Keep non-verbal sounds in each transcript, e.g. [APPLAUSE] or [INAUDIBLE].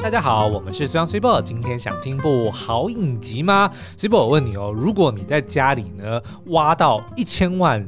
大家好，我们是虽然虽波，今天想听部好影集吗？虽波，我问你哦，如果你在家里呢挖到一千万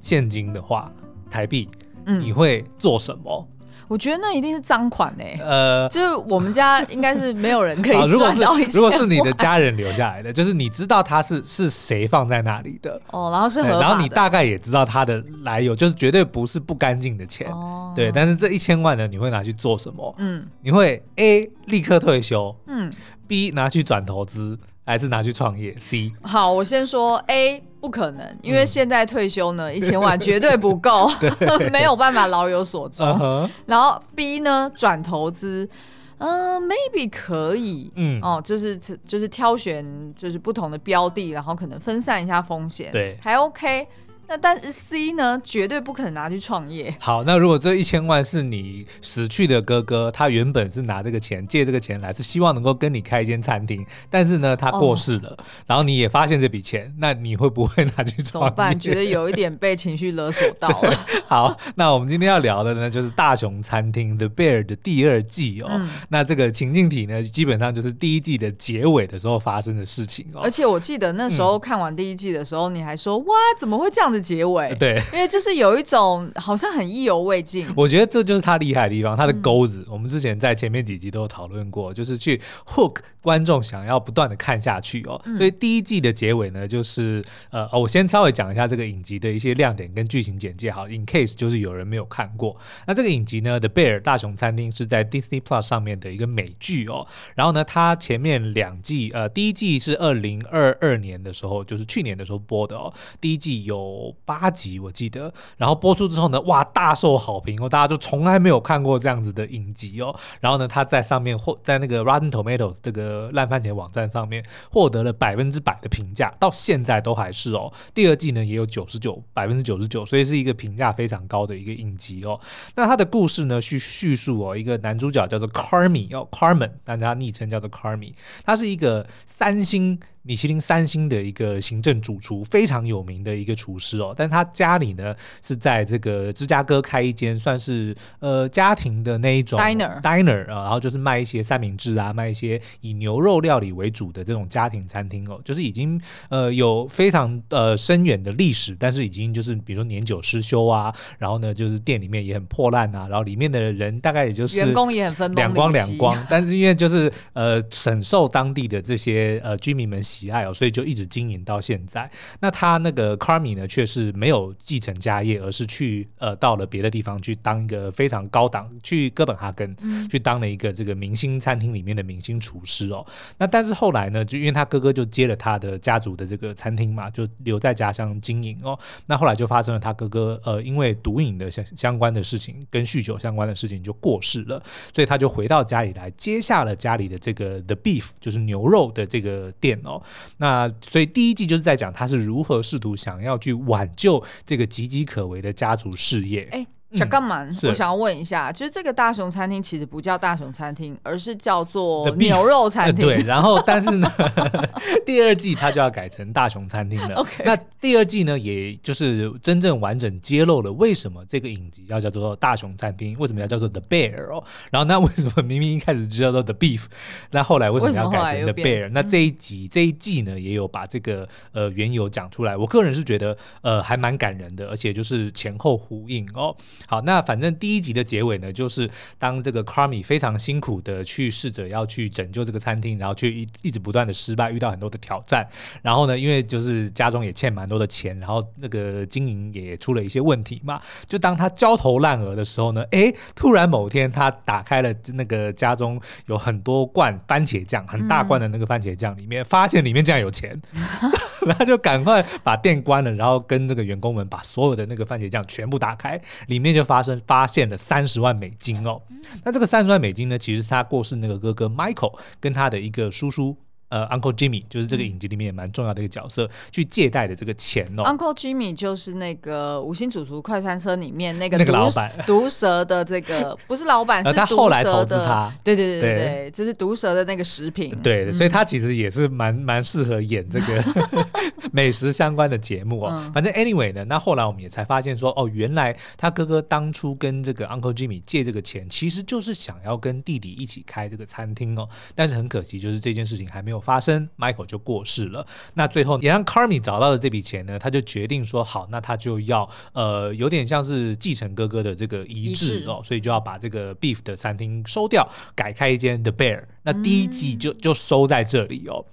现金的话，台币，嗯，你会做什么？我觉得那一定是赃款呢、欸，呃，[LAUGHS] 就是我们家应该是没有人可以赚到一千万。如果是你的家人留下来的，就是你知道他是是谁放在那里的哦，然后是合法的，然后你大概也知道他的来由，就是绝对不是不干净的钱，哦、对。但是这一千万呢，你会拿去做什么？嗯，你会 A 立刻退休，嗯，B 拿去转投资。还是拿去创业？C 好，我先说 A 不可能，因为现在退休呢，一千万绝对不够，[LAUGHS] [LAUGHS] 没有办法老有所终。[LAUGHS] Uh huh. 然后 B 呢，转投资，嗯、呃、，maybe 可以，嗯，哦，就是就是挑选就是不同的标的，然后可能分散一下风险，对，还 OK。那但是 C 呢，绝对不可能拿去创业。好，那如果这一千万是你死去的哥哥，他原本是拿这个钱借这个钱来，是希望能够跟你开一间餐厅，但是呢，他过世了，哦、然后你也发现这笔钱，那你会不会拿去创业？怎么办？觉得有一点被情绪勒索到了。[LAUGHS] 好，那我们今天要聊的呢，就是《大熊餐厅》The Bear 的第二季哦。嗯、那这个情境体呢，基本上就是第一季的结尾的时候发生的事情哦。而且我记得那时候看完第一季的时候，嗯、你还说哇，怎么会这样子？结尾对，因为就是有一种好像很意犹未尽。我觉得这就是他厉害的地方，他的钩子。嗯、我们之前在前面几集都有讨论过，就是去 hook 观众，想要不断的看下去哦。嗯、所以第一季的结尾呢，就是呃，我先稍微讲一下这个影集的一些亮点跟剧情简介。好，in case 就是有人没有看过，那这个影集呢，The Bear 大熊餐厅是在 Disney Plus 上面的一个美剧哦。然后呢，它前面两季，呃，第一季是二零二二年的时候，就是去年的时候播的哦。第一季有八集我记得，然后播出之后呢，哇，大受好评哦，大家就从来没有看过这样子的影集哦。然后呢，他在上面获在那个 Rotten Tomatoes 这个烂番茄网站上面获得了百分之百的评价，到现在都还是哦。第二季呢也有九十九百分之九十九，所以是一个评价非常高的一个影集哦。那他的故事呢去叙述哦，一个男主角叫做 Carmy 哦，Carmen，但他昵称叫做 Carmy，他是一个三星。米其林三星的一个行政主厨，非常有名的一个厨师哦。但他家里呢是在这个芝加哥开一间算是呃家庭的那一种 diner diner 啊，然后就是卖一些三明治啊，卖一些以牛肉料理为主的这种家庭餐厅哦。就是已经呃有非常呃深远的历史，但是已经就是比如说年久失修啊，然后呢就是店里面也很破烂啊，然后里面的人大概也就是员工也很分两光两光，但是因为就是呃深受当地的这些呃居民们。喜爱哦，所以就一直经营到现在。那他那个 Carmi 呢，却是没有继承家业，而是去呃到了别的地方去当一个非常高档，去哥本哈根去当了一个这个明星餐厅里面的明星厨师哦。那但是后来呢，就因为他哥哥就接了他的家族的这个餐厅嘛，就留在家乡经营哦。那后来就发生了他哥哥呃因为毒瘾的相相关的事情，跟酗酒相关的事情就过世了，所以他就回到家里来接下了家里的这个 The Beef，就是牛肉的这个店哦。那所以第一季就是在讲他是如何试图想要去挽救这个岌岌可危的家族事业。欸小干嘛？我想要问一下，就是这个大熊餐厅其实不叫大熊餐厅，而是叫做牛肉餐厅。对，然后但是呢，[LAUGHS] 第二季它就要改成大熊餐厅了。OK，那第二季呢，也就是真正完整揭露了为什么这个影集要叫做大熊餐厅，为什么要叫做 The Bear 哦？然后那为什么明明一开始就叫做 The Beef，那后来为什么要改成 The Bear？那这一集这一季呢，也有把这个呃缘由讲出来。我个人是觉得呃还蛮感人的，而且就是前后呼应哦。好，那反正第一集的结尾呢，就是当这个 Carmy 非常辛苦的去试着要去拯救这个餐厅，然后却一一直不断的失败，遇到很多的挑战。然后呢，因为就是家中也欠蛮多的钱，然后那个经营也出了一些问题嘛。就当他焦头烂额的时候呢，诶，突然某天他打开了那个家中有很多罐番茄酱，很大罐的那个番茄酱里面，发现里面竟然有钱，然后就赶快把店关了，然后跟这个员工们把所有的那个番茄酱全部打开，里面。就发生发现了三十万美金哦，那这个三十万美金呢，其实是他过世那个哥哥 Michael 跟他的一个叔叔呃 Uncle Jimmy，就是这个影集里面也蛮重要的一个角色，嗯、去借贷的这个钱哦。Uncle Jimmy 就是那个五星主厨快餐车里面那个那个老板，[LAUGHS] 毒蛇的这个不是老板，是。他后来投资他，对对对对对，就是毒蛇的那个食品。对，嗯、所以他其实也是蛮蛮适合演这个 [LAUGHS] 美食相关的节目哦。嗯、反正 anyway 呢，那后来我们也才发现说，哦，原来他哥哥当初跟这个 Uncle Jimmy 借这个钱，其实就是想要跟弟弟一起开这个餐厅哦。但是很可惜，就是这件事情还没有发生，Michael 就过世了。那最后也让 Carmy 找到了这笔钱呢，他就决定说，好，那他就要呃，有点像是继承哥哥的这个遗志哦，所以就要把这个 Beef 的餐厅收掉，改开一间 The Bear。那第一季就就收在这里哦。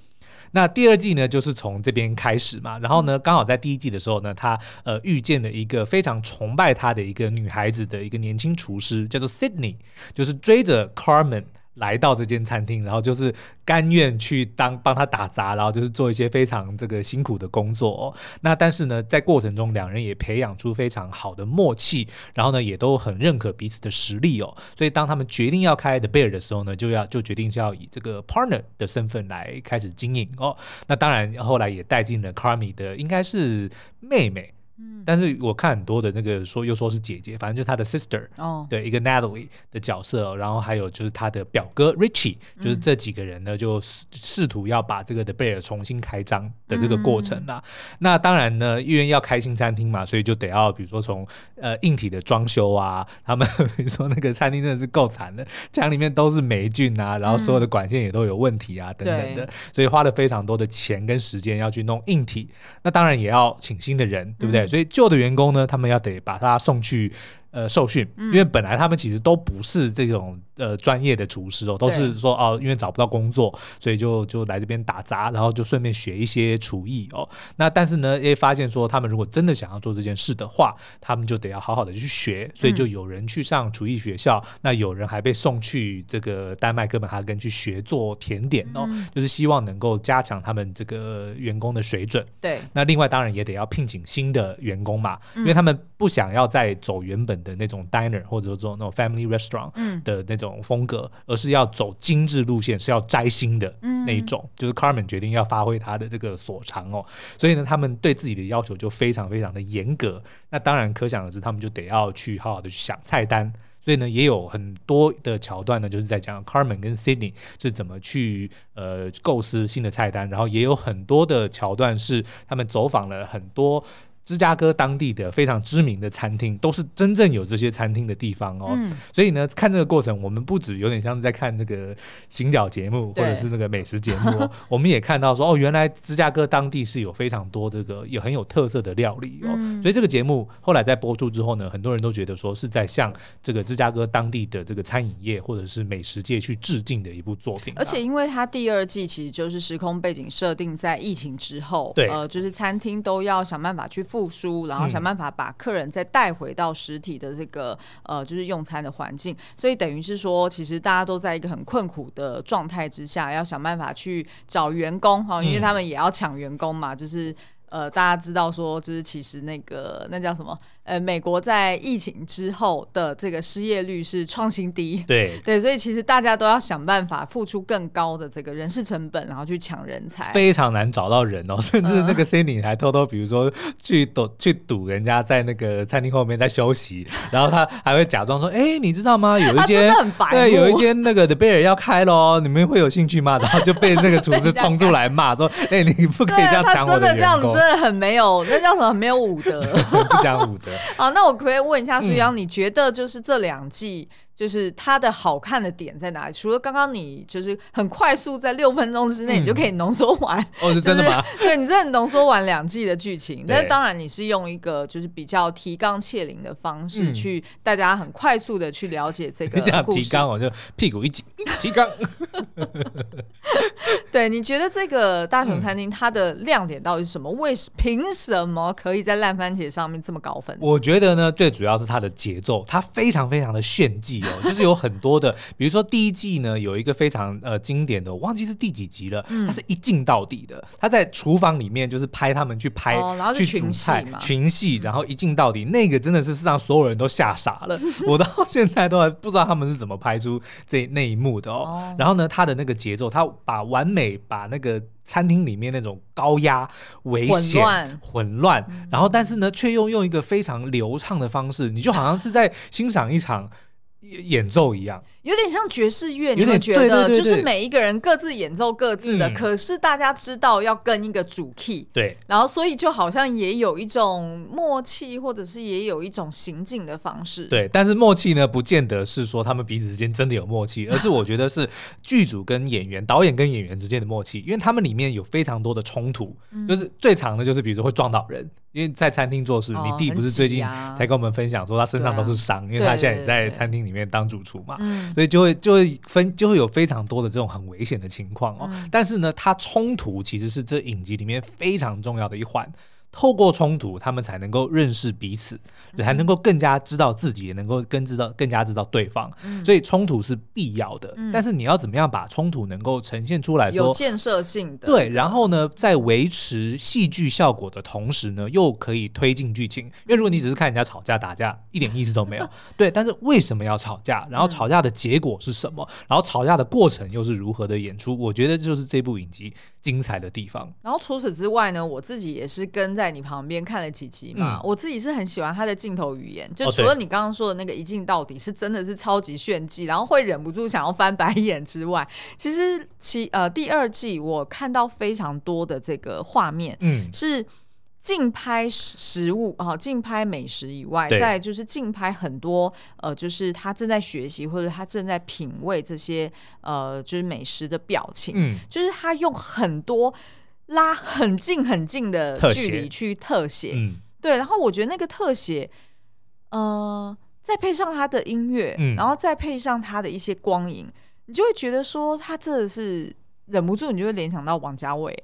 那第二季呢，就是从这边开始嘛。然后呢，刚好在第一季的时候呢，他呃遇见了一个非常崇拜他的一个女孩子的一个年轻厨师，叫做 Sydney，就是追着 Carmen。来到这间餐厅，然后就是甘愿去当帮他打杂，然后就是做一些非常这个辛苦的工作哦。那但是呢，在过程中两人也培养出非常好的默契，然后呢也都很认可彼此的实力哦。所以当他们决定要开 The Bear 的时候呢，就要就决定是要以这个 partner 的身份来开始经营哦。那当然后来也带进了 Carmy 的应该是妹妹。嗯，但是我看很多的那个说又说是姐姐，反正就是他的 sister 哦，对，一个 Natalie 的角色，然后还有就是他的表哥 Richie，就是这几个人呢，就试图要把这个 The Bear 重新开张的这个过程啊。嗯、那当然呢，因为要开新餐厅嘛，所以就得要比如说从呃硬体的装修啊，他们 [LAUGHS] 比如说那个餐厅真的是够惨的，墙里面都是霉菌啊，然后所有的管线也都有问题啊，等等的，所以花了非常多的钱跟时间要去弄硬体。那当然也要请新的人，对不对？所以旧的员工呢，他们要得把他送去。呃，受训，因为本来他们其实都不是这种呃专业的厨师哦，都是说哦，因为找不到工作，所以就就来这边打杂，然后就顺便学一些厨艺哦。那但是呢，也发现说，他们如果真的想要做这件事的话，他们就得要好好的去学，所以就有人去上厨艺学校，嗯、那有人还被送去这个丹麦哥本哈根去学做甜点哦，嗯、就是希望能够加强他们这个员工的水准。对，那另外当然也得要聘请新的员工嘛，因为他们不想要再走原本的那种 diner 或者说那种 family restaurant 的那种风格，嗯、而是要走精致路线，是要摘星的那一种。嗯、就是 Carmen 决定要发挥他的这个所长哦，所以呢，他们对自己的要求就非常非常的严格。那当然可想而知，他们就得要去好好的去想菜单。所以呢，也有很多的桥段呢，就是在讲 Carmen 跟 Sydney 是怎么去呃构思新的菜单，然后也有很多的桥段是他们走访了很多。芝加哥当地的非常知名的餐厅，都是真正有这些餐厅的地方哦。嗯、所以呢，看这个过程，我们不止有点像在看这个行脚节目，或者是那个美食节目，哦 [LAUGHS] 我们也看到说，哦，原来芝加哥当地是有非常多这个有很有特色的料理哦。嗯、所以这个节目后来在播出之后呢，很多人都觉得说是在向这个芝加哥当地的这个餐饮业或者是美食界去致敬的一部作品。而且，因为它第二季其实就是时空背景设定在疫情之后，对，呃，就是餐厅都要想办法去。复苏，然后想办法把客人再带回到实体的这个呃，就是用餐的环境。所以等于是说，其实大家都在一个很困苦的状态之下，要想办法去找员工哈，因为他们也要抢员工嘛，就是。呃，大家知道说，就是其实那个那叫什么？呃，美国在疫情之后的这个失业率是创新低。对 [LAUGHS] 对，所以其实大家都要想办法付出更高的这个人事成本，然后去抢人才。非常难找到人哦，[LAUGHS] 甚至那个 Cindy 还偷偷，比如说去堵去堵人家在那个餐厅后面在休息，[LAUGHS] 然后他还会假装说：“哎，你知道吗？有一间对，有一间那个 The Bear 要开喽，你们会有兴趣吗？”然后就被那个厨师冲出来骂说：“哎，你不可以这样抢我的员工。”真的很没有，那叫什么？没有武德，不讲武德。好，那我可，可以问一下书央，嗯、你觉得就是这两季？就是它的好看的点在哪里？除了刚刚你就是很快速在六分钟之内你就可以浓缩完，哦，[LAUGHS] 是真的吗？[LAUGHS] 对，你真的浓缩完两季的剧情，但是当然你是用一个就是比较提纲挈领的方式去大家很快速的去了解这 [LAUGHS] 个故事。这样提纲我就屁股一紧，提纲。对，你觉得这个大熊餐厅它的亮点到底是什么？为凭什么可以在烂番茄上面这么高分？我觉得呢，最主要是它的节奏，它非常非常的炫技。哦，[LAUGHS] 就是有很多的，比如说第一季呢，有一个非常呃经典的，我忘记是第几集了，它是一镜到底的，他在厨房里面就是拍他们去拍，然后去煮菜群戏，然后一镜到底，那个真的是让所有人都吓傻了，[LAUGHS] 我到现在都还不知道他们是怎么拍出这那一幕的哦。然后呢，他的那个节奏，他把完美把那个。餐厅里面那种高压、危险、混乱，然后但是呢，却又用一个非常流畅的方式，你就好像是在欣赏一场演奏一样。有点像爵士乐，你会觉得就是每一个人各自演奏各自的，可是大家知道要跟一个主 key，对，然后所以就好像也有一种默契，或者是也有一种行进的方式，对。但是默契呢，不见得是说他们彼此之间真的有默契，[LAUGHS] 而是我觉得是剧组跟演员、导演跟演员之间的默契，因为他们里面有非常多的冲突，就是最长的就是比如说会撞到人，因为在餐厅做事，你弟不是最近才跟我们分享说他身上都是伤，因为他现在也在餐厅里面当主厨嘛，所以就会就会分就会有非常多的这种很危险的情况哦，嗯、但是呢，它冲突其实是这影集里面非常重要的一环。透过冲突，他们才能够认识彼此，才能够更加知道自己，也能够更知道更加知道对方。嗯、所以冲突是必要的，嗯、但是你要怎么样把冲突能够呈现出来说，有建设性的。对，然后呢，在维持戏剧效果的同时呢，又可以推进剧情。因为如果你只是看人家吵架打架，一点意思都没有。[LAUGHS] 对，但是为什么要吵架？然后吵架的结果是什么？嗯、然后吵架的过程又是如何的演出？我觉得就是这部影集精彩的地方。然后除此之外呢，我自己也是跟在。你旁边看了几集嘛？嗯、我自己是很喜欢他的镜头语言，就除了你刚刚说的那个一镜到底是真的是超级炫技，然后会忍不住想要翻白眼之外，其实其呃第二季我看到非常多的这个画面，嗯，是竞拍食物啊，竞拍美食以外，对再就是竞拍很多呃，就是他正在学习或者他正在品味这些呃，就是美食的表情，嗯，就是他用很多。拉很近很近的距离去特写，嗯，对，然后我觉得那个特写，呃，再配上他的音乐，嗯，然后再配上他的一些光影，你就会觉得说他真的是。忍不住，你就会联想到王家卫，[LAUGHS]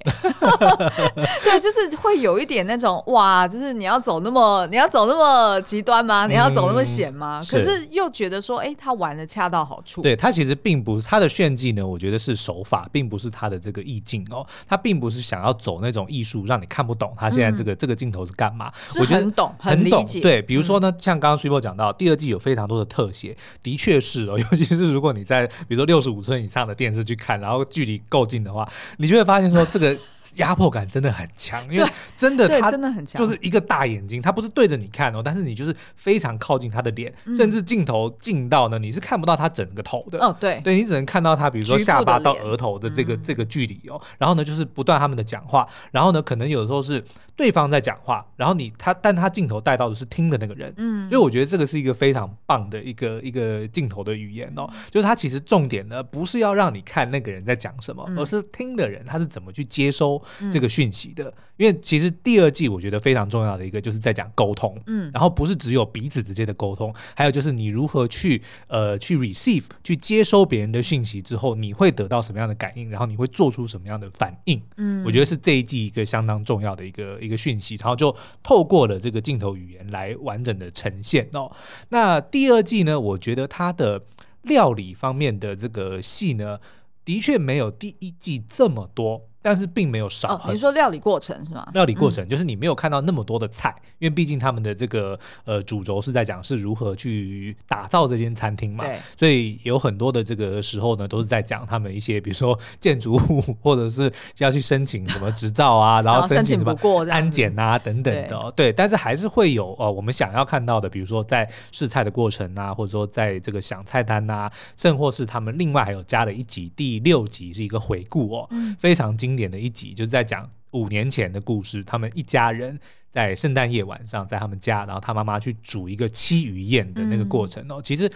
对，就是会有一点那种哇，就是你要走那么，你要走那么极端吗？你要走那么险吗？嗯、可是又觉得说，哎、欸，他玩的恰到好处。对，他其实并不是他的炫技呢，我觉得是手法，并不是他的这个意境哦，他并不是想要走那种艺术，让你看不懂他现在这个、嗯、这个镜头是干嘛。我觉得很懂，很懂。对，比如说呢，嗯、像刚刚 Super 讲到，第二季有非常多的特写，的确是哦，[LAUGHS] 尤其是如果你在比如说六十五寸以上的电视去看，然后距离。够近的话，你就会发现说这个。压迫感真的很强，因为真的他真的很强，就是一个大眼睛，他不是对着你看哦，但是你就是非常靠近他的脸，甚至镜头近到呢，你是看不到他整个头的。哦，对，对你只能看到他，比如说下巴到额头的这个这个距离哦，然后呢就是不断他们的讲话，然后呢可能有的时候是对方在讲话，然后你他但他镜头带到的是听的那个人，嗯，所以我觉得这个是一个非常棒的一个一个镜头的语言哦，就是他其实重点呢不是要让你看那个人在讲什么，而是听的人他是怎么去接收。这个讯息的，因为其实第二季我觉得非常重要的一个就是在讲沟通，嗯，然后不是只有彼此之间的沟通，还有就是你如何去呃去 receive 去接收别人的讯息之后，你会得到什么样的感应，然后你会做出什么样的反应，嗯，我觉得是这一季一个相当重要的一个一个讯息，然后就透过了这个镜头语言来完整的呈现哦。那第二季呢，我觉得它的料理方面的这个戏呢，的确没有第一季这么多。但是并没有少。你说料理过程是吗？料理过程就是你没有看到那么多的菜，因为毕竟他们的这个呃主轴是在讲是如何去打造这间餐厅嘛。对。所以有很多的这个时候呢，都是在讲他们一些，比如说建筑物，或者是要去申请什么执照啊，[LAUGHS] 然后申请什么安检啊等等的。对。但是还是会有呃我们想要看到的，比如说在试菜的过程啊，或者说在这个想菜单啊，甚或是他们另外还有加了一集，第六集是一个回顾哦，非常精。经典的一集就是在讲五年前的故事，他们一家人在圣诞夜晚上在他们家，然后他妈妈去煮一个七鱼宴的那个过程哦。其实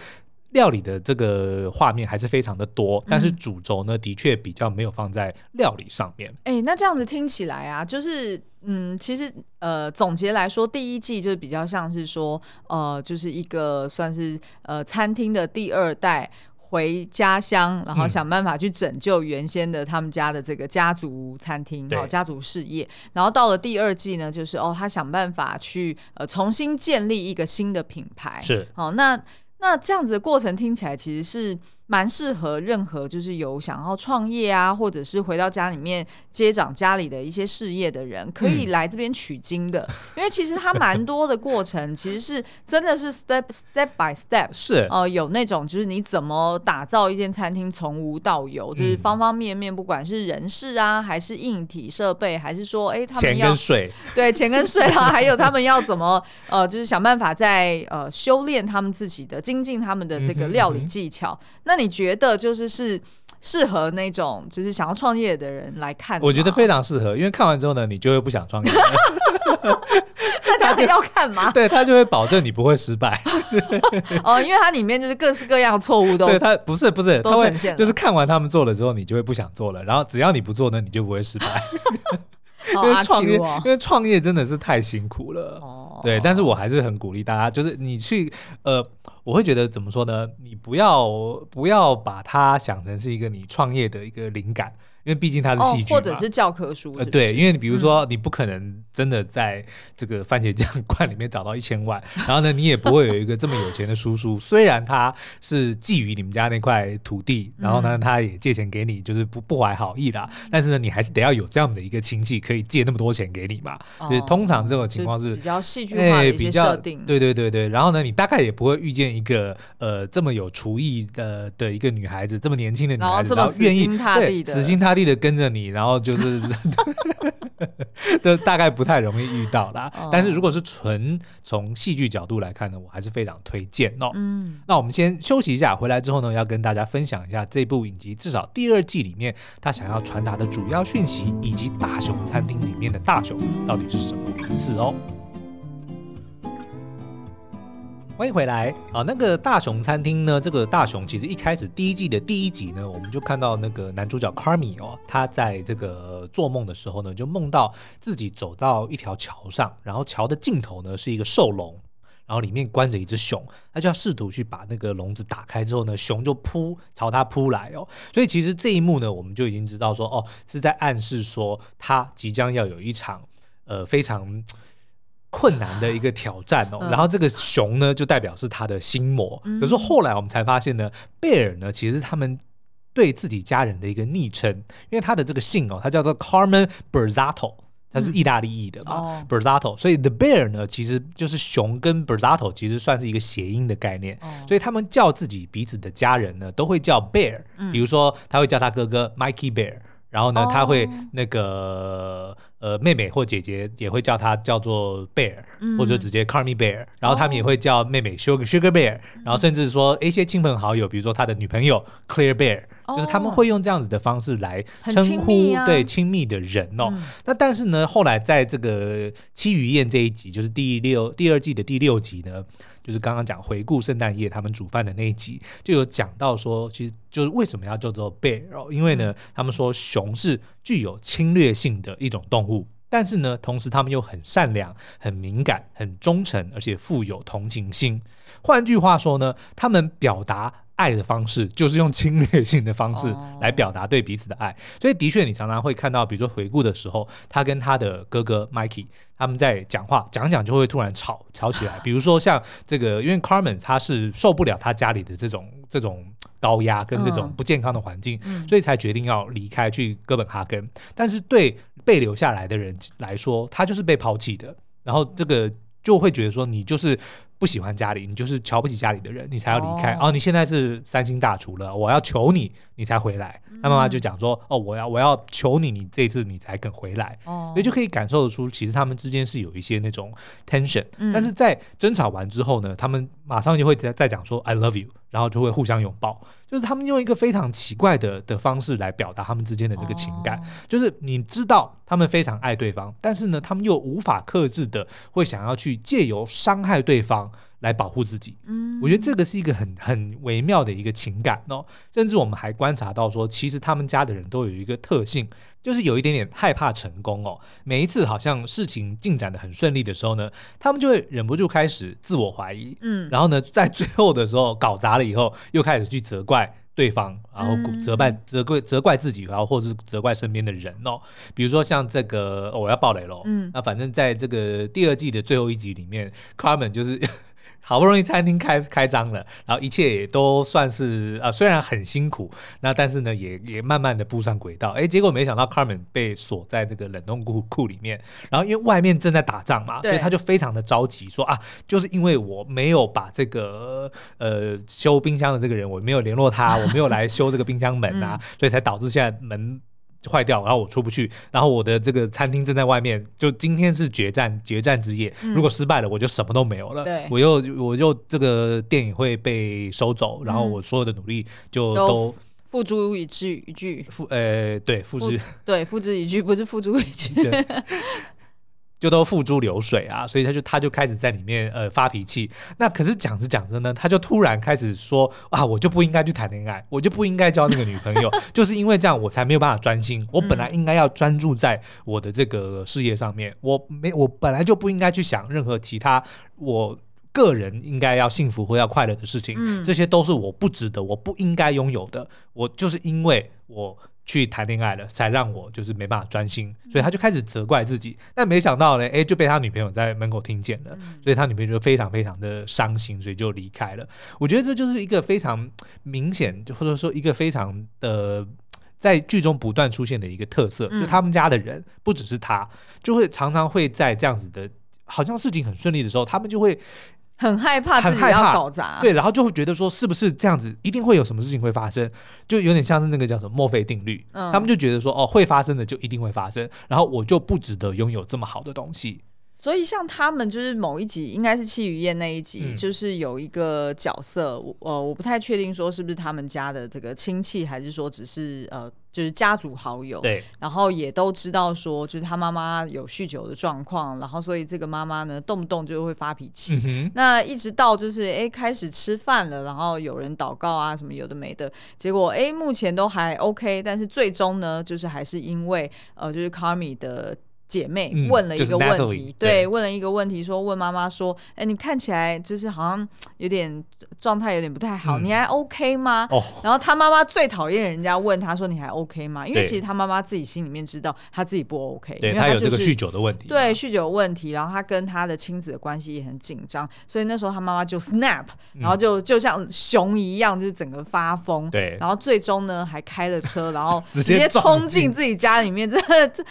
料理的这个画面还是非常的多，但是主轴呢，的确比较没有放在料理上面。哎、欸，那这样子听起来啊，就是嗯，其实呃，总结来说，第一季就是比较像是说，呃，就是一个算是呃餐厅的第二代。回家乡，然后想办法去拯救原先的他们家的这个家族餐厅，哦对，家族事业。然后到了第二季呢，就是哦，他想办法去呃重新建立一个新的品牌。是，哦，那那这样子的过程听起来其实是。蛮适合任何就是有想要创业啊，或者是回到家里面接掌家里的一些事业的人，可以来这边取经的。嗯、[LAUGHS] 因为其实它蛮多的过程，其实是真的是 step step by step，是。呃有那种就是你怎么打造一间餐厅从无到有，就是方方面面，不管是人事啊，还是硬体设备，还是说哎、欸、他们要钱跟税，[LAUGHS] 对钱跟税啊，还有他们要怎么呃就是想办法在呃修炼他们自己的精进他们的这个料理技巧，嗯、那。你觉得就是是适合那种就是想要创业的人来看？我觉得非常适合，因为看完之后呢，你就会不想创业。[LAUGHS] 大家要看嘛？[LAUGHS] 对，他就会保证你不会失败。[LAUGHS] 哦，因为它里面就是各式各样的错误都对他不是不是都呈现，就是看完他们做了之后，你就会不想做了。然后只要你不做呢，你就不会失败。[LAUGHS] 因为创业，哦、因为创业真的是太辛苦了。哦，对，但是我还是很鼓励大家，就是你去呃。我会觉得怎么说呢？你不要不要把它想成是一个你创业的一个灵感。因为毕竟它是戏剧，或者是教科书是是？呃，对，因为你比如说，你不可能真的在这个番茄酱罐里面找到一千万，然后呢，你也不会有一个这么有钱的叔叔。虽然他是觊觎你们家那块土地，然后呢，他也借钱给你，就是不不怀好意啦。但是呢，你还是得要有这样的一个亲戚可以借那么多钱给你嘛。所以通常这种情况是比较戏剧化的一些设定。对对对对，然后呢，你大概也不会遇见一个呃这么有厨艺的的一个女孩子，这么年轻的女孩子，然后愿意对死心塌地的跟着你。然后就是，[LAUGHS] 都大概不太容易遇到啦。但是如果是纯从戏剧角度来看呢，我还是非常推荐哦。嗯，那我们先休息一下，回来之后呢，要跟大家分享一下这部影集至少第二季里面他想要传达的主要讯息，以及大熊餐厅里面的大熊到底是什么名字哦。欢迎回来啊！那个大熊餐厅呢？这个大熊其实一开始第一季的第一集呢，我们就看到那个男主角 Carmy 哦，他在这个做梦的时候呢，就梦到自己走到一条桥上，然后桥的尽头呢是一个兽笼，然后里面关着一只熊，他就要试图去把那个笼子打开之后呢，熊就扑朝他扑来哦。所以其实这一幕呢，我们就已经知道说，哦，是在暗示说他即将要有一场呃非常。困难的一个挑战哦，然后这个熊呢，就代表是他的心魔。可是后来我们才发现呢，Bear 呢，其实是他们对自己家人的一个昵称，因为他的这个姓哦，他叫做 Carmen Berzatto，他是意大利裔的嘛，Berzatto，所以 The Bear 呢，其实就是熊跟 Berzatto 其实算是一个谐音的概念，所以他们叫自己彼此的家人呢，都会叫 Bear，比如说他会叫他哥哥 Mikey Bear。然后呢，他会那个呃，妹妹或姐姐也会叫她叫做 Bear，或者直接 Call me Bear。然后他们也会叫妹妹 Sugar Sugar Bear。然后甚至说一些亲朋好友，比如说他的女朋友 Claire Bear，就是他们会用这样子的方式来称呼对亲密的人哦。那但是呢，后来在这个《七鱼宴》这一集，就是第六第二季的第六集呢。就是刚刚讲回顾圣诞夜他们煮饭的那一集，就有讲到说，其实就是为什么要叫做 bear 哦，因为呢，他们说熊是具有侵略性的一种动物，但是呢，同时他们又很善良、很敏感、很忠诚，而且富有同情心。换句话说呢，他们表达。爱的方式就是用侵略性的方式来表达对彼此的爱，所以的确你常常会看到，比如说回顾的时候，他跟他的哥哥 Mikey 他们在讲话，讲讲就会突然吵吵起来。[LAUGHS] 比如说像这个，因为 Carmen 他是受不了他家里的这种这种高压跟这种不健康的环境，所以才决定要离开去哥本哈根。但是对被留下来的人来说，他就是被抛弃的，然后这个就会觉得说你就是。不喜欢家里，你就是瞧不起家里的人，你才要离开。哦，哦，你现在是三星大厨了，我要求你，你才回来。他妈妈就讲说，哦，我要我要求你，你这次你才肯回来。哦，所以就可以感受得出，其实他们之间是有一些那种 tension。嗯，但是在争吵完之后呢，他们马上就会再再讲说 I love you，然后就会互相拥抱。就是他们用一个非常奇怪的的方式来表达他们之间的这个情感。哦，就是你知道他们非常爱对方，但是呢，他们又无法克制的会想要去借由伤害对方。来保护自己，嗯，我觉得这个是一个很很微妙的一个情感哦。甚至我们还观察到说，其实他们家的人都有一个特性，就是有一点点害怕成功哦。每一次好像事情进展的很顺利的时候呢，他们就会忍不住开始自我怀疑，嗯，然后呢，在最后的时候搞砸了以后，又开始去责怪对方，然后责怪责怪责怪自己，然后或者是责怪身边的人哦。比如说像这个，哦，我要爆雷喽，嗯，那反正在这个第二季的最后一集里面，Carmen 就是。好不容易餐厅开开张了，然后一切也都算是呃虽然很辛苦，那但是呢也也慢慢的步上轨道。哎，结果没想到 Carmen 被锁在这个冷冻库库里面，然后因为外面正在打仗嘛，所以他就非常的着急，说啊，就是因为我没有把这个呃修冰箱的这个人，我没有联络他，我没有来修这个冰箱门啊，[LAUGHS] 嗯、所以才导致现在门。坏掉，然后我出不去，然后我的这个餐厅正在外面，就今天是决战决战之夜，嗯、如果失败了，我就什么都没有了。对，我又我又这个电影会被收走，然后我所有的努力就都付诸以句一句付呃对付之对付之一炬不是付诸一炬。就都付诸流水啊，所以他就他就开始在里面呃发脾气。那可是讲着讲着呢，他就突然开始说啊，我就不应该去谈恋爱，我就不应该交那个女朋友，[LAUGHS] 就是因为这样我才没有办法专心。我本来应该要专注在我的这个事业上面，我没我本来就不应该去想任何其他我个人应该要幸福或要快乐的事情，这些都是我不值得，我不应该拥有的。我就是因为我。去谈恋爱了，才让我就是没办法专心，所以他就开始责怪自己。但没想到呢，哎，就被他女朋友在门口听见了，所以他女朋友就非常非常的伤心，所以就离开了。我觉得这就是一个非常明显，或者说一个非常的在剧中不断出现的一个特色，就他们家的人不只是他，就会常常会在这样子的，好像事情很顺利的时候，他们就会。很害怕自己要搞砸，对，然后就会觉得说是不是这样子，一定会有什么事情会发生，就有点像是那个叫什么墨菲定律，嗯，他们就觉得说哦，会发生的就一定会发生，然后我就不值得拥有这么好的东西。所以像他们就是某一集，应该是戚雨燕那一集，嗯、就是有一个角色，呃，我不太确定说是不是他们家的这个亲戚，还是说只是呃，就是家族好友。对。然后也都知道说，就是他妈妈有酗酒的状况，然后所以这个妈妈呢，动不动就会发脾气。嗯、那一直到就是哎开始吃饭了，然后有人祷告啊什么有的没的，结果哎目前都还 OK，但是最终呢，就是还是因为呃，就是 Carmy 的。姐妹问了一个问题，对，问了一个问题，说问妈妈说，哎，你看起来就是好像有点状态有点不太好，你还 OK 吗？哦然后他妈妈最讨厌人家问他说你还 OK 吗？因为其实他妈妈自己心里面知道他自己不 OK，因为他有这个酗酒的问题，对，酗酒问题，然后他跟他的亲子的关系也很紧张，所以那时候他妈妈就 snap，然后就就像熊一样，就是整个发疯，对，然后最终呢还开了车，然后 [LAUGHS] 直接冲进自己家里面，这这。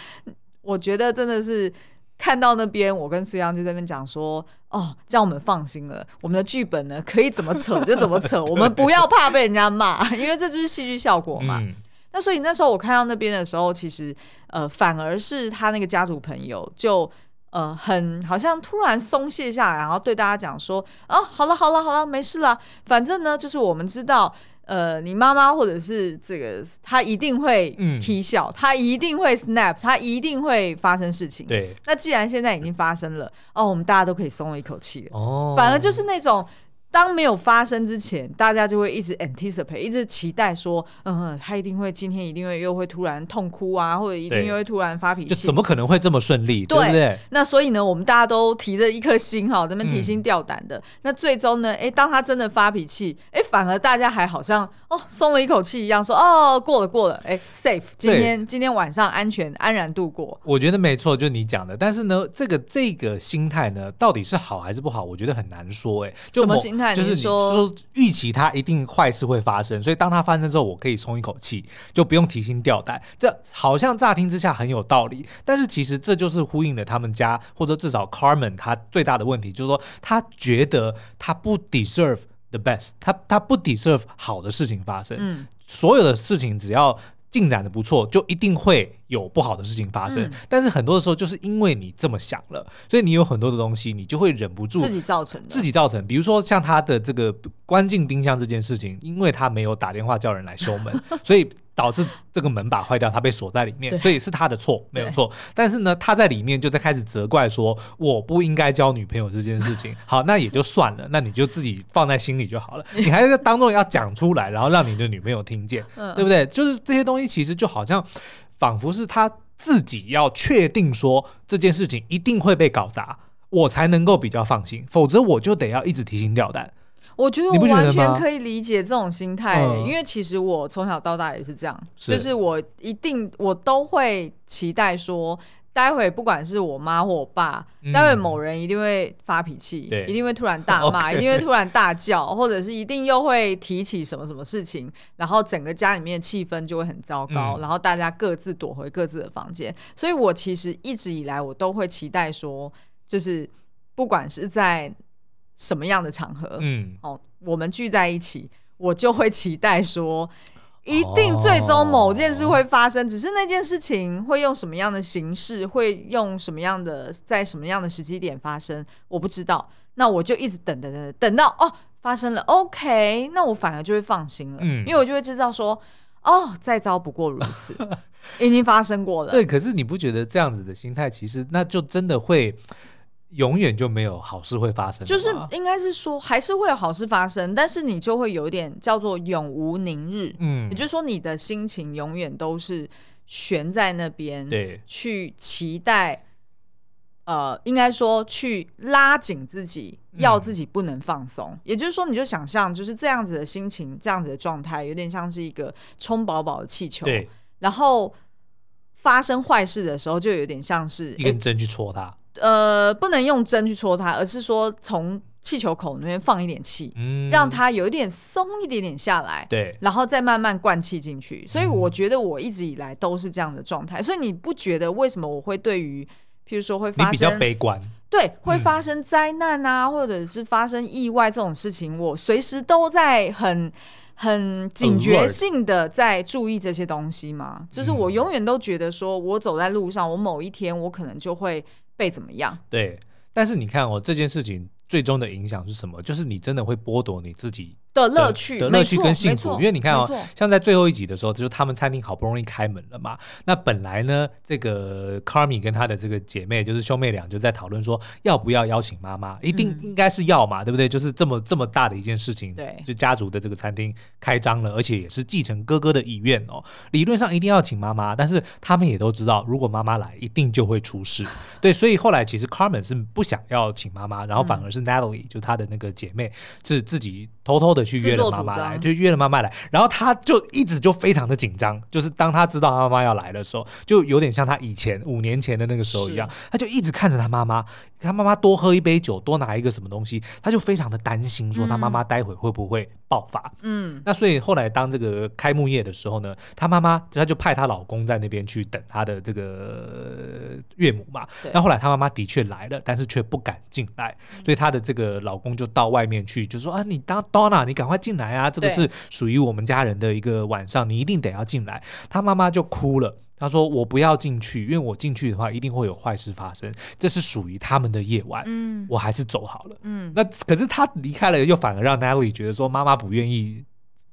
我觉得真的是看到那边，我跟苏阳就在那边讲说，哦，这样我们放心了。我们的剧本呢，可以怎么扯就怎么扯，[LAUGHS] 我们不要怕被人家骂，因为这就是戏剧效果嘛。嗯、那所以那时候我看到那边的时候，其实呃，反而是他那个家族朋友就呃很好像突然松懈下来，然后对大家讲说，啊，好了好了好了，没事了，反正呢，就是我们知道。呃，你妈妈或者是这个，他一定会啼笑，他、嗯、一定会 snap，他一定会发生事情。对，那既然现在已经发生了，哦，我们大家都可以松了一口气了。哦，反而就是那种。当没有发生之前，大家就会一直 anticipate，一直期待说，嗯，他一定会今天一定会又会突然痛哭啊，或者一定又会突然发脾气，就怎么可能会这么顺利，对，对不对？那所以呢，我们大家都提着一颗心哈，咱们提心吊胆的。嗯、那最终呢，哎，当他真的发脾气，哎，反而大家还好像哦松了一口气一样，说哦过了过了，哎 safe，今天今天晚上安全安然度过。我觉得没错，就你讲的。但是呢，这个这个心态呢，到底是好还是不好？我觉得很难说。哎，什么心态？就是你说预期它一定坏事会发生，所以当它发生之后，我可以松一口气，就不用提心吊胆。这好像乍听之下很有道理，但是其实这就是呼应了他们家，或者至少 Carmen 他最大的问题，就是说他觉得他不 deserve the best，他他不 deserve 好的事情发生。嗯，所有的事情只要进展的不错，就一定会有不好的事情发生。嗯、但是很多的时候，就是因为你这么想了，所以你有很多的东西，你就会忍不住自己造成的。自己造成，比如说像他的这个关进冰箱这件事情，因为他没有打电话叫人来修门，[LAUGHS] 所以。导致这个门把坏掉，他被锁在里面，所以是他的错，没有错。但是呢，他在里面就在开始责怪说，我不应该交女朋友这件事情。[LAUGHS] 好，那也就算了，那你就自己放在心里就好了。你还是当众要讲出来，然后让你的女朋友听见，嗯、对不对？就是这些东西，其实就好像仿佛是他自己要确定说这件事情一定会被搞砸，我才能够比较放心，否则我就得要一直提心吊胆。我觉得我完全可以理解这种心态，欸，因为其实我从小到大也是这样，是。就是我一定我都会期待说，待会不管是我妈或我爸，嗯、待会某人一定会发脾气，对一定会突然大骂 [LAUGHS] 一定会突然大叫，或者是一定又会提起什么什么事情，然后整个家里面的气氛就会很糟糕，嗯、然后大家各自躲回各自的房间。所以我其实一直以来我都会期待说，就是不管是在什么样的场合，嗯，哦，我们聚在一起，我就会期待说。一定最终某件事会发生，只是那件事情会用什么样的形式，会用什么样的，在什么样的时机点发生，我不知道。那我就一直等等等，等到哦发生了，OK，那我反而就会放心了，嗯，因为我就会知道说，哦，再糟不过如此，[LAUGHS] 已经发生过了。对，可是你不觉得这样子的心态，其实那就真的会。永远就没有好事会发生，就是应该是说还是会有好事发生，但是你就会有一点叫做永无宁日，嗯，也就是说你的心情永远都是悬在那边，对，去期待，呃，应该说去拉紧自己，要自己不能放松，嗯，也就是说，你就想象就是这样子的心情，这样子的状态，有点像是一个充饱饱的气球，对，然后发生坏事的时候，就有点像是一根针去戳它。呃，不能用针去戳它，而是说从气球口那边放一点气，嗯，让它有一点松一点点下来，对，然后再慢慢灌气进去。所以我觉得我一直以来都是这样的状态。所以你不觉得为什么我会对于，譬如说会发生，你比较悲观，对，会发生灾难啊，嗯、或者是发生意外这种事情，我随时都在很很警觉性的在注意这些东西吗。就是我永远都觉得说，我走在路上，我某一天我可能就会。被怎么样？对，但是你看哦，这件事情最终的影响是什么？就是你真的会剥夺你自己。的乐趣，的乐趣跟幸福，因为你看哦，像在最后一集的时候，就是他们餐厅好不容易开门了嘛。那本来呢，这个 Carmy 跟他的这个姐妹，就是兄妹俩，就在讨论说，要不要邀请妈妈？一定应该是要嘛，对不对？就是这么这么大的一件事情，对，就家族的这个餐厅开张了，而且也是继承哥哥的遗愿哦。理论上一定要请妈妈，但是他们也都知道，如果妈妈来，一定就会出事。[LAUGHS] 对，所以后来其实 Carmen 是不想要请妈妈，然后反而是 Natalie 就她的那个姐妹是自己偷偷的去约了妈妈来，就约了妈妈来，然后他就一直就非常的紧张，就是当他知道他妈妈要来的时候，就有点像他以前五年前的那个时候一样，是。他就一直看着他妈妈，他妈妈多喝一杯酒，多拿一个什么东西，他就非常的担心，说他妈妈待会会不会爆发。嗯，那所以后来当这个开幕夜的时候呢，她妈妈她就派她老公在那边去等她的这个岳母嘛。那后来她妈妈的确来了，但是却不敢进来，所以她的这个老公就到外面去，就说啊，你当 Donna，你赶快进来啊，这个是属于我们家人的一个晚上，你一定得要进来。她妈妈就哭了，他说我不要进去，因为我进去的话一定会有坏事发生，这是属于他们的夜晚。嗯，我还是走好了。嗯，那可是他离开了，又反而让 Nelly 觉得说妈妈不愿意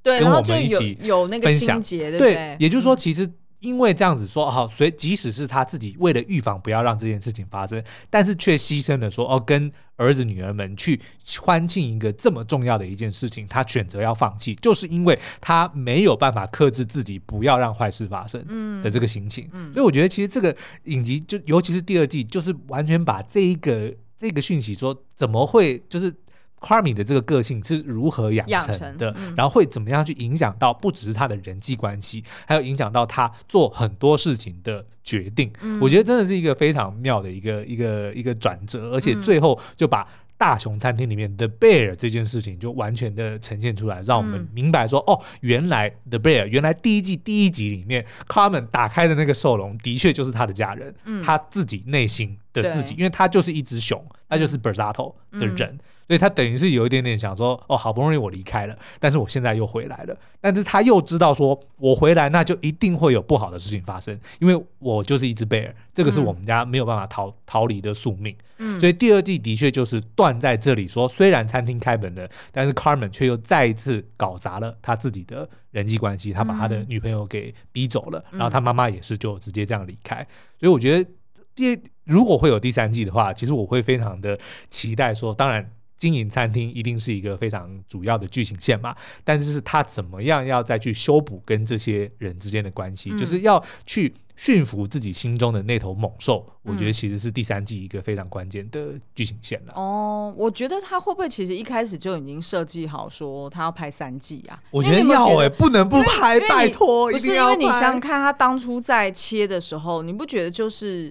跟我们一起有，有那个心结，对不对？对，也就是说，其实。因为这样子说，好，所以即使是他自己为了预防不要让这件事情发生，但是却牺牲了说，哦，跟儿子女儿们去欢庆一个这么重要的一件事情，他选择要放弃，就是因为他没有办法克制自己不要让坏事发生的这个心情。嗯，所以我觉得其实这个影集就尤其是第二季，就是完全把这一个这个讯息说怎么会就是。Carmy 的这个个性是如何养成的？成嗯、然后会怎么样去影响到不只是他的人际关系，还有影响到他做很多事情的决定。嗯、我觉得真的是一个非常妙的一个一个一个转折，而且最后就把大熊餐厅里面 The Bear 这件事情就完全的呈现出来，让我们明白说，嗯、哦，原来 The Bear 原来第一季第一集里面 Carmen 打开的那个兽笼的确就是他的家人，嗯、他自己内心的自己，因为他就是一只熊，他就是 Bersato 的人。嗯所以他等于是有一点点想说，哦，好不容易我离开了，但是我现在又回来了。但是他又知道说，我回来那就一定会有不好的事情发生，因为我就是一只 bear，这个是我们家没有办法逃逃离的宿命。嗯，所以第二季的确就是断在这里说，虽然餐厅开门了，但是 Carmen 却又再一次搞砸了他自己的人际关系，他把他的女朋友给逼走了，然后他妈妈也是就直接这样离开。所以我觉得第如果会有第三季的话，其实我会非常的期待说，当然。经营餐厅一定是一个非常主要的剧情线嘛，但是是他怎么样要再去修补跟这些人之间的关系，嗯、就是要去驯服自己心中的那头猛兽。嗯、我觉得其实是第三季一个非常关键的剧情线了。哦，我觉得他会不会其实一开始就已经设计好说他要拍三季啊？我觉得要哎、欸，不能不拍，拜托，不是因为你想想看他当初在切的时候，你不觉得就是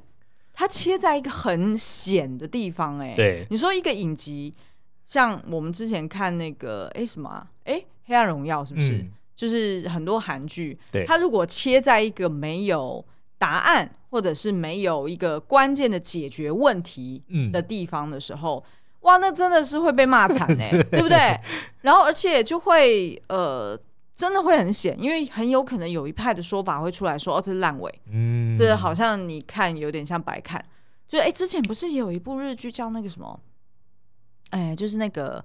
它切在一个很险的地方，哎，对，你说一个影集，像我们之前看那个，哎，什么啊？哎，黑暗荣耀是不是？嗯、就是很多韩剧，对，它如果切在一个没有答案，或者是没有一个关键的解决问题的地方的时候，嗯、哇，那真的是会被骂惨哎，对，[LAUGHS] 对不对？然后而且就会呃。真的会很险，因为很有可能有一派的说法会出来说：“哦，这是烂尾。”嗯，这好像你看有点像白看。就哎，之前不是也有一部日剧叫那个什么？哎，就是那个。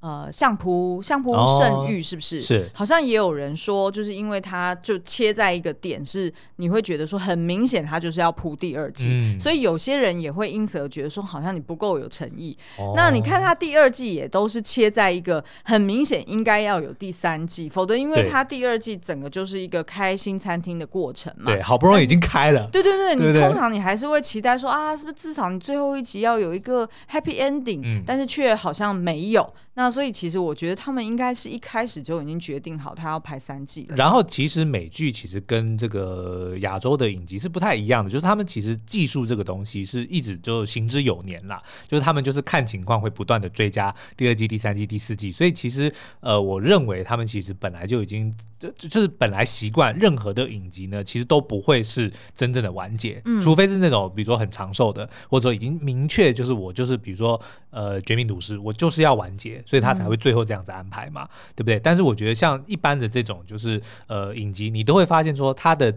呃，相扑相扑圣域是不是？是，好像也有人说，就是因为它就切在一个点，是你会觉得说很明显，它就是要铺第二季，嗯、所以有些人也会因此而觉得说，好像你不够有诚意。哦、那你看它第二季也都是切在一个很明显应该要有第三季，否则因为它第二季整个就是一个开心餐厅的过程嘛。对，好不容易已经开了。对对对，对对你通常你还是会期待说啊，是不是至少你最后一集要有一个 happy ending？、嗯、但是却好像没有。那所以其实我觉得他们应该是一开始就已经决定好他要拍三季了。然后其实美剧其实跟这个亚洲的影集是不太一样的，就是他们其实技术这个东西是一直就行之有年啦，就是他们就是看情况会不断的追加第二季、第三季、第四季。所以其实呃，我认为他们其实本来就已经就就是本来习惯任何的影集呢，其实都不会是真正的完结，嗯、除非是那种比如说很长寿的，或者说已经明确就是我就是比如说呃《绝命毒师》，我就是要完结。所以他才会最后这样子安排嘛，嗯、对不对？但是我觉得像一般的这种就是呃影集，你都会发现说，他的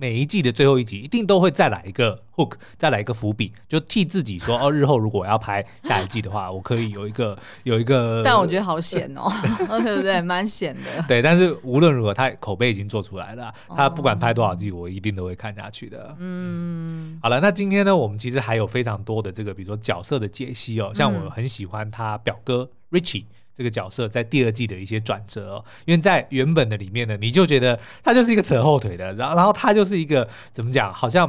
每一季的最后一集一定都会再来一个 hook，再来一个伏笔，就替自己说哦，日后如果我要拍下一季的话，[LAUGHS] 我可以有一个有一个。但我觉得好险哦，[LAUGHS] 对不对？蛮险的。对，但是无论如何，他口碑已经做出来了，他不管拍多少季，我一定都会看下去的。嗯，好了，那今天呢，我们其实还有非常多的这个，比如说角色的解析哦，像我很喜欢他表哥。Richie 这个角色在第二季的一些转折哦，因为在原本的里面呢，你就觉得他就是一个扯后腿的，然后然后他就是一个怎么讲，好像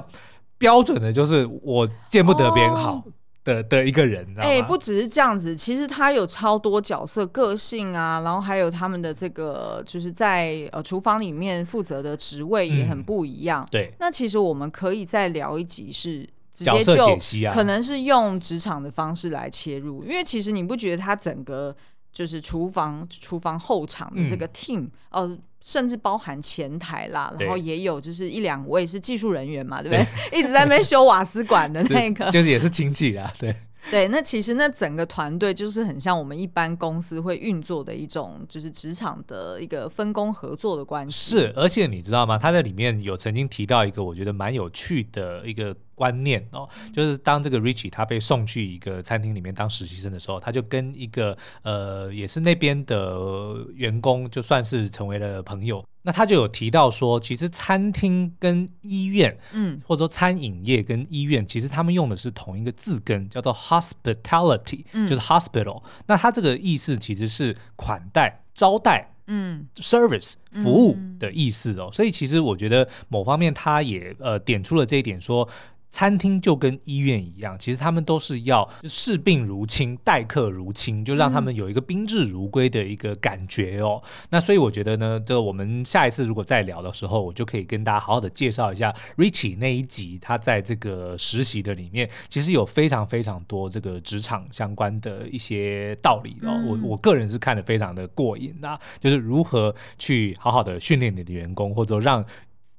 标准的就是我见不得别人好的、哦、的一个人，哎、欸，不只是这样子，其实他有超多角色个性啊，然后还有他们的这个就是在呃厨房里面负责的职位也很不一样。嗯、对，那其实我们可以再聊一集是。直接就可能是用职场的方式来切入，因为其实你不觉得他整个就是厨房、厨房后场的这个 team，哦、嗯呃，甚至包含前台啦，然后也有就是一两位是技术人员嘛，对不对？对 [LAUGHS] 一直在那边修瓦斯管的那个，[LAUGHS] 就是也是经济啦，对。对，那其实那整个团队就是很像我们一般公司会运作的一种，就是职场的一个分工合作的关系。是，而且你知道吗？他在里面有曾经提到一个我觉得蛮有趣的一个观念哦，就是当这个 Richie 他被送去一个餐厅里面当实习生的时候，他就跟一个呃也是那边的员工，就算是成为了朋友。那他就有提到说，其实餐厅跟医院，嗯，或者说餐饮业跟医院，其实他们用的是同一个字根，叫做 hospitality，嗯，就是 hospital。那他这个意思其实是款待、招待，嗯，service 服务的意思哦。所以其实我觉得某方面他也呃点出了这一点说。餐厅就跟医院一样，其实他们都是要视病如亲、待客如亲，就让他们有一个宾至如归的一个感觉哦。嗯、那所以我觉得呢，这我们下一次如果再聊的时候，我就可以跟大家好好的介绍一下 Richie 那一集，他在这个实习的里面，其实有非常非常多这个职场相关的一些道理哦。嗯、我我个人是看得非常的过瘾啊，就是如何去好好的训练你的员工，或者让。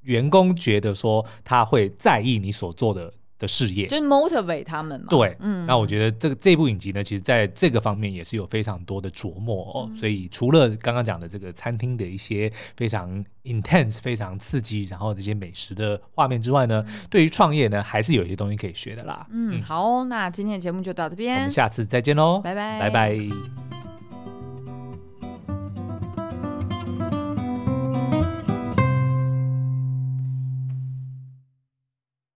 员工觉得说他会在意你所做的的事业，就是 motivate 他们嘛。对，嗯，那我觉得这个这部影集呢，其实在这个方面也是有非常多的琢磨哦。嗯、所以除了刚刚讲的这个餐厅的一些非常 intense、非常刺激，然后这些美食的画面之外呢，嗯、对于创业呢，还是有一些东西可以学的啦。嗯，嗯好，那今天的节目就到这边，我们下次再见喽，拜拜，拜拜。